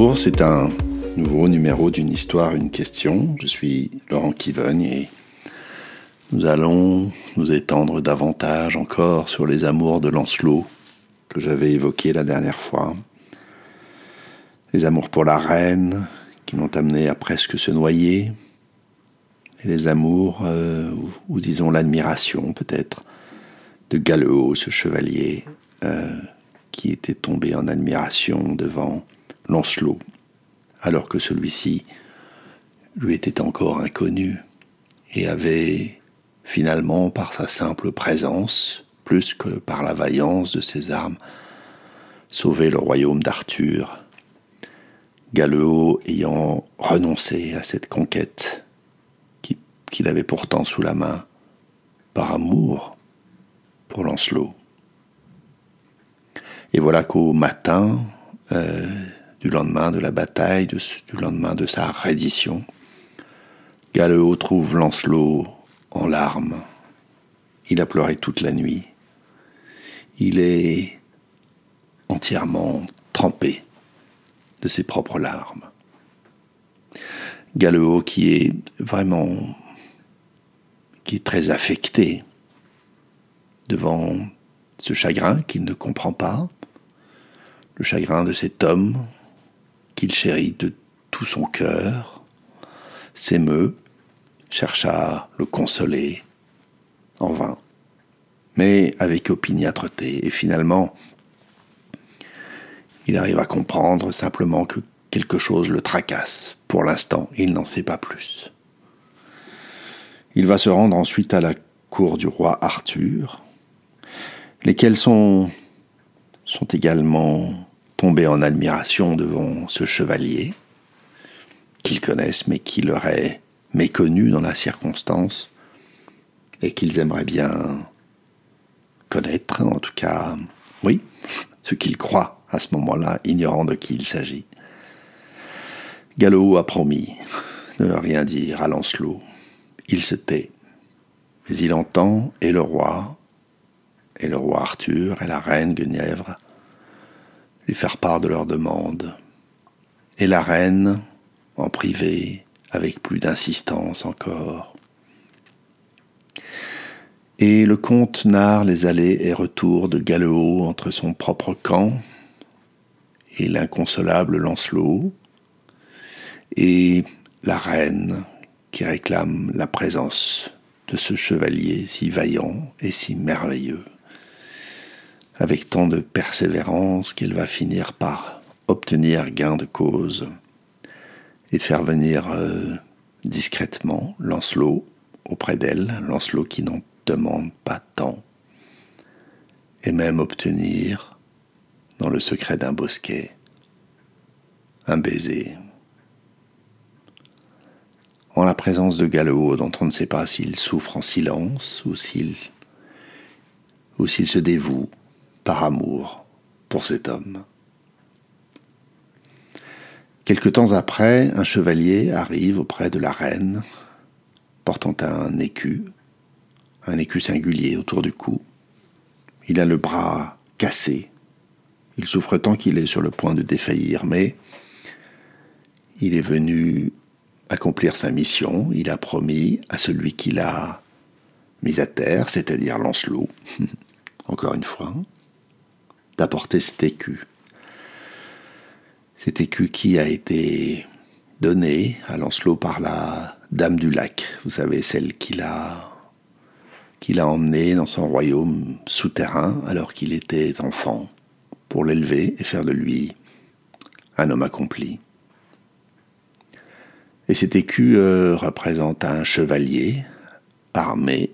Bonjour, c'est un nouveau numéro d'une histoire, une question. Je suis Laurent Kivogne et nous allons nous étendre davantage encore sur les amours de Lancelot que j'avais évoqués la dernière fois. Les amours pour la reine qui m'ont amené à presque se noyer. Et les amours, euh, ou, disons l'admiration peut-être, de Galeot, ce chevalier euh, qui était tombé en admiration devant Lancelot, alors que celui-ci lui était encore inconnu et avait finalement, par sa simple présence, plus que par la vaillance de ses armes, sauvé le royaume d'Arthur, Galeot ayant renoncé à cette conquête qu'il avait pourtant sous la main, par amour pour Lancelot. Et voilà qu'au matin euh, du lendemain de la bataille, du lendemain de sa reddition, Galeot trouve Lancelot en larmes. Il a pleuré toute la nuit. Il est entièrement trempé de ses propres larmes. Galeot qui est vraiment qui est très affecté devant ce chagrin qu'il ne comprend pas, le chagrin de cet homme qu'il chérit de tout son cœur, s'émeut, cherche à le consoler, en vain, mais avec opiniâtreté, et finalement, il arrive à comprendre simplement que quelque chose le tracasse. Pour l'instant, il n'en sait pas plus. Il va se rendre ensuite à la cour du roi Arthur, lesquels sont, sont également tombés en admiration devant ce chevalier qu'ils connaissent mais qui leur méconnu dans la circonstance et qu'ils aimeraient bien connaître, en tout cas, oui, ce qu'ils croient à ce moment-là, ignorant de qui il s'agit. Gallo a promis de ne rien dire à Lancelot. Il se tait, mais il entend et le roi, et le roi Arthur et la reine Guenièvre lui faire part de leur demande. Et la reine, en privé, avec plus d'insistance encore. Et le comte narre les allées et retours de Galeot entre son propre camp et l'inconsolable Lancelot, et la reine qui réclame la présence de ce chevalier si vaillant et si merveilleux avec tant de persévérance qu'elle va finir par obtenir gain de cause et faire venir euh, discrètement Lancelot auprès d'elle, Lancelot qui n'en demande pas tant, et même obtenir, dans le secret d'un bosquet, un baiser. En la présence de Galeot, dont on ne sait pas s'il souffre en silence ou s'il ou s'il se dévoue par amour pour cet homme. Quelque temps après, un chevalier arrive auprès de la reine, portant un écu, un écu singulier autour du cou. Il a le bras cassé. Il souffre tant qu'il est sur le point de défaillir, mais il est venu accomplir sa mission. Il a promis à celui qui l'a mis à terre, c'est-à-dire Lancelot, encore une fois, d'apporter cet écu. Cet écu qui a été donné à Lancelot par la Dame du Lac, vous savez, celle qui l'a qu'il a emmené dans son royaume souterrain alors qu'il était enfant, pour l'élever et faire de lui un homme accompli. Et cet écu euh, représente un chevalier armé,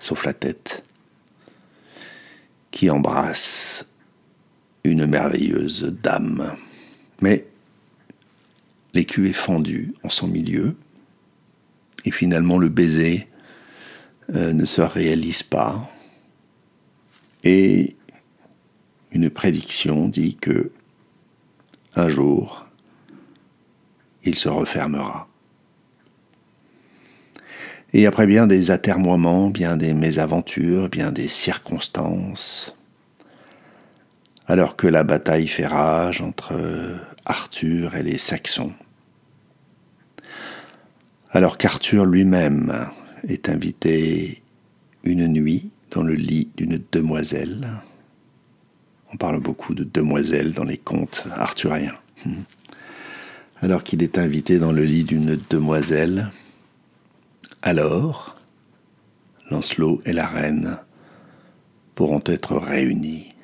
sauf la tête, qui embrasse une merveilleuse dame. Mais l'écu est fendu en son milieu, et finalement le baiser euh, ne se réalise pas. Et une prédiction dit que un jour, il se refermera. Et après bien des atermoiements, bien des mésaventures, bien des circonstances, alors que la bataille fait rage entre Arthur et les Saxons. Alors qu'Arthur lui-même est invité une nuit dans le lit d'une demoiselle. On parle beaucoup de demoiselles dans les contes arthuriens. Alors qu'il est invité dans le lit d'une demoiselle, alors Lancelot et la reine pourront être réunis.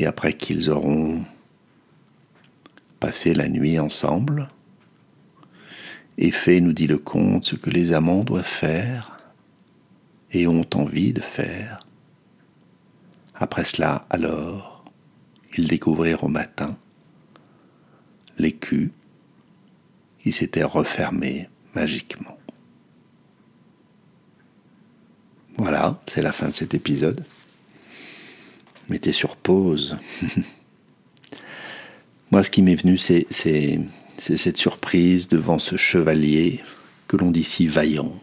Et après qu'ils auront passé la nuit ensemble, et fait, nous dit le conte, ce que les amants doivent faire et ont envie de faire. Après cela, alors, ils découvrirent au matin l'écu qui s'était refermé magiquement. Voilà, c'est la fin de cet épisode. Mettez sur pause. Moi, ce qui m'est venu, c'est cette surprise devant ce chevalier que l'on dit si vaillant,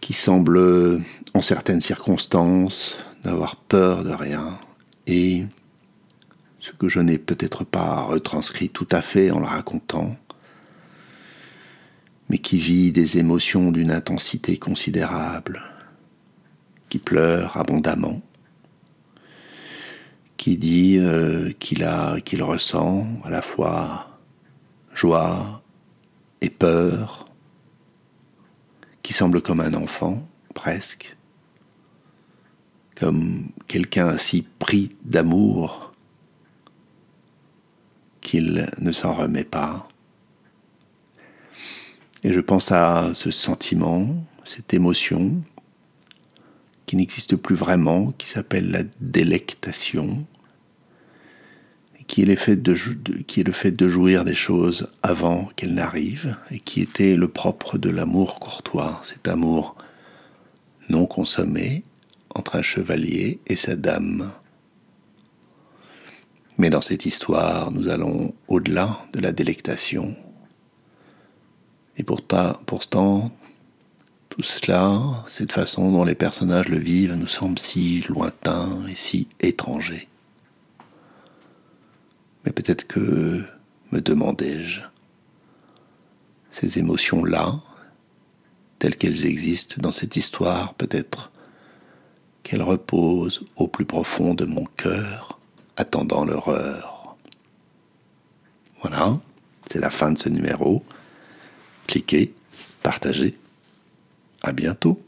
qui semble, en certaines circonstances, n'avoir peur de rien, et ce que je n'ai peut-être pas retranscrit tout à fait en le racontant, mais qui vit des émotions d'une intensité considérable, qui pleure abondamment, qui dit euh, qu'il a, qu'il ressent à la fois joie et peur, qui semble comme un enfant, presque, comme quelqu'un si pris d'amour qu'il ne s'en remet pas. Et je pense à ce sentiment, cette émotion qui n'existe plus vraiment, qui s'appelle la délectation, qui est, le fait de jouir des choses avant qu'elles n'arrivent, et qui était le propre de l'amour courtois, cet amour non consommé entre un chevalier et sa dame. Mais dans cette histoire, nous allons au-delà de la délectation et pourtant, pourtant, tout cela, cette façon dont les personnages le vivent, nous semble si lointain et si étranger. Mais peut-être que, me demandais-je, ces émotions-là, telles qu'elles existent dans cette histoire, peut-être qu'elles reposent au plus profond de mon cœur, attendant l'horreur. Voilà, c'est la fin de ce numéro cliquez, partagez. À bientôt.